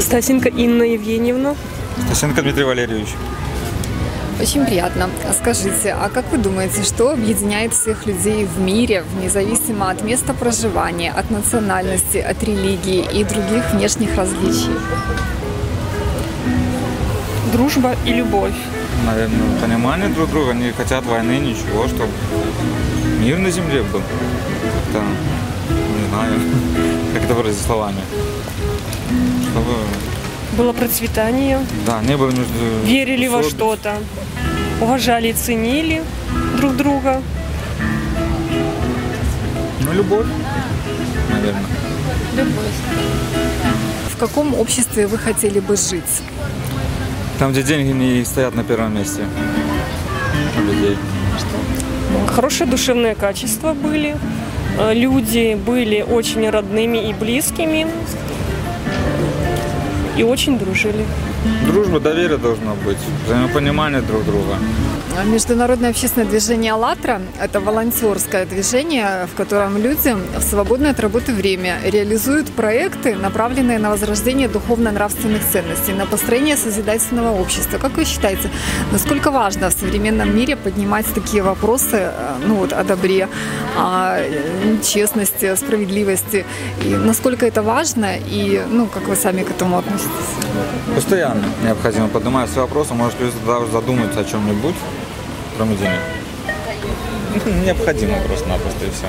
Стасенко Инна Евгеньевна. Стасенко Дмитрий Валерьевич. Очень приятно. Скажите, а как вы думаете, что объединяет всех людей в мире, независимо от места проживания, от национальности, от религии и других внешних различий? Дружба и любовь. Наверное, понимание друг друга, не хотят войны, ничего, чтобы мир на земле был. Это, не знаю, как это выразить словами. Чтобы, Было процветание. да, не было между... Верили во что-то. Уважали и ценили друг друга. Ну, любовь, наверное. В каком обществе вы хотели бы жить? Там, где деньги не стоят на первом месте у людей. Хорошие душевные качества были. Э, Люди были очень родными и близкими. И очень дружили. Дружба, доверие должно быть, взаимопонимание друг друга. Международное общественное движение «АЛЛАТРА» – это волонтерское движение, в котором люди в свободное от работы время реализуют проекты, направленные на возрождение духовно-нравственных ценностей, на построение созидательного общества. Как вы считаете, насколько важно в современном мире поднимать такие вопросы э, ну, вот, о добре, о честности, о справедливости? И насколько это важно и ну, как вы сами к этому относитесь? Постоянно необходимо поднимать эти вопросы, может люди даже задумаются о чем-нибудь, кроме денег. Необходимо просто-напросто и все.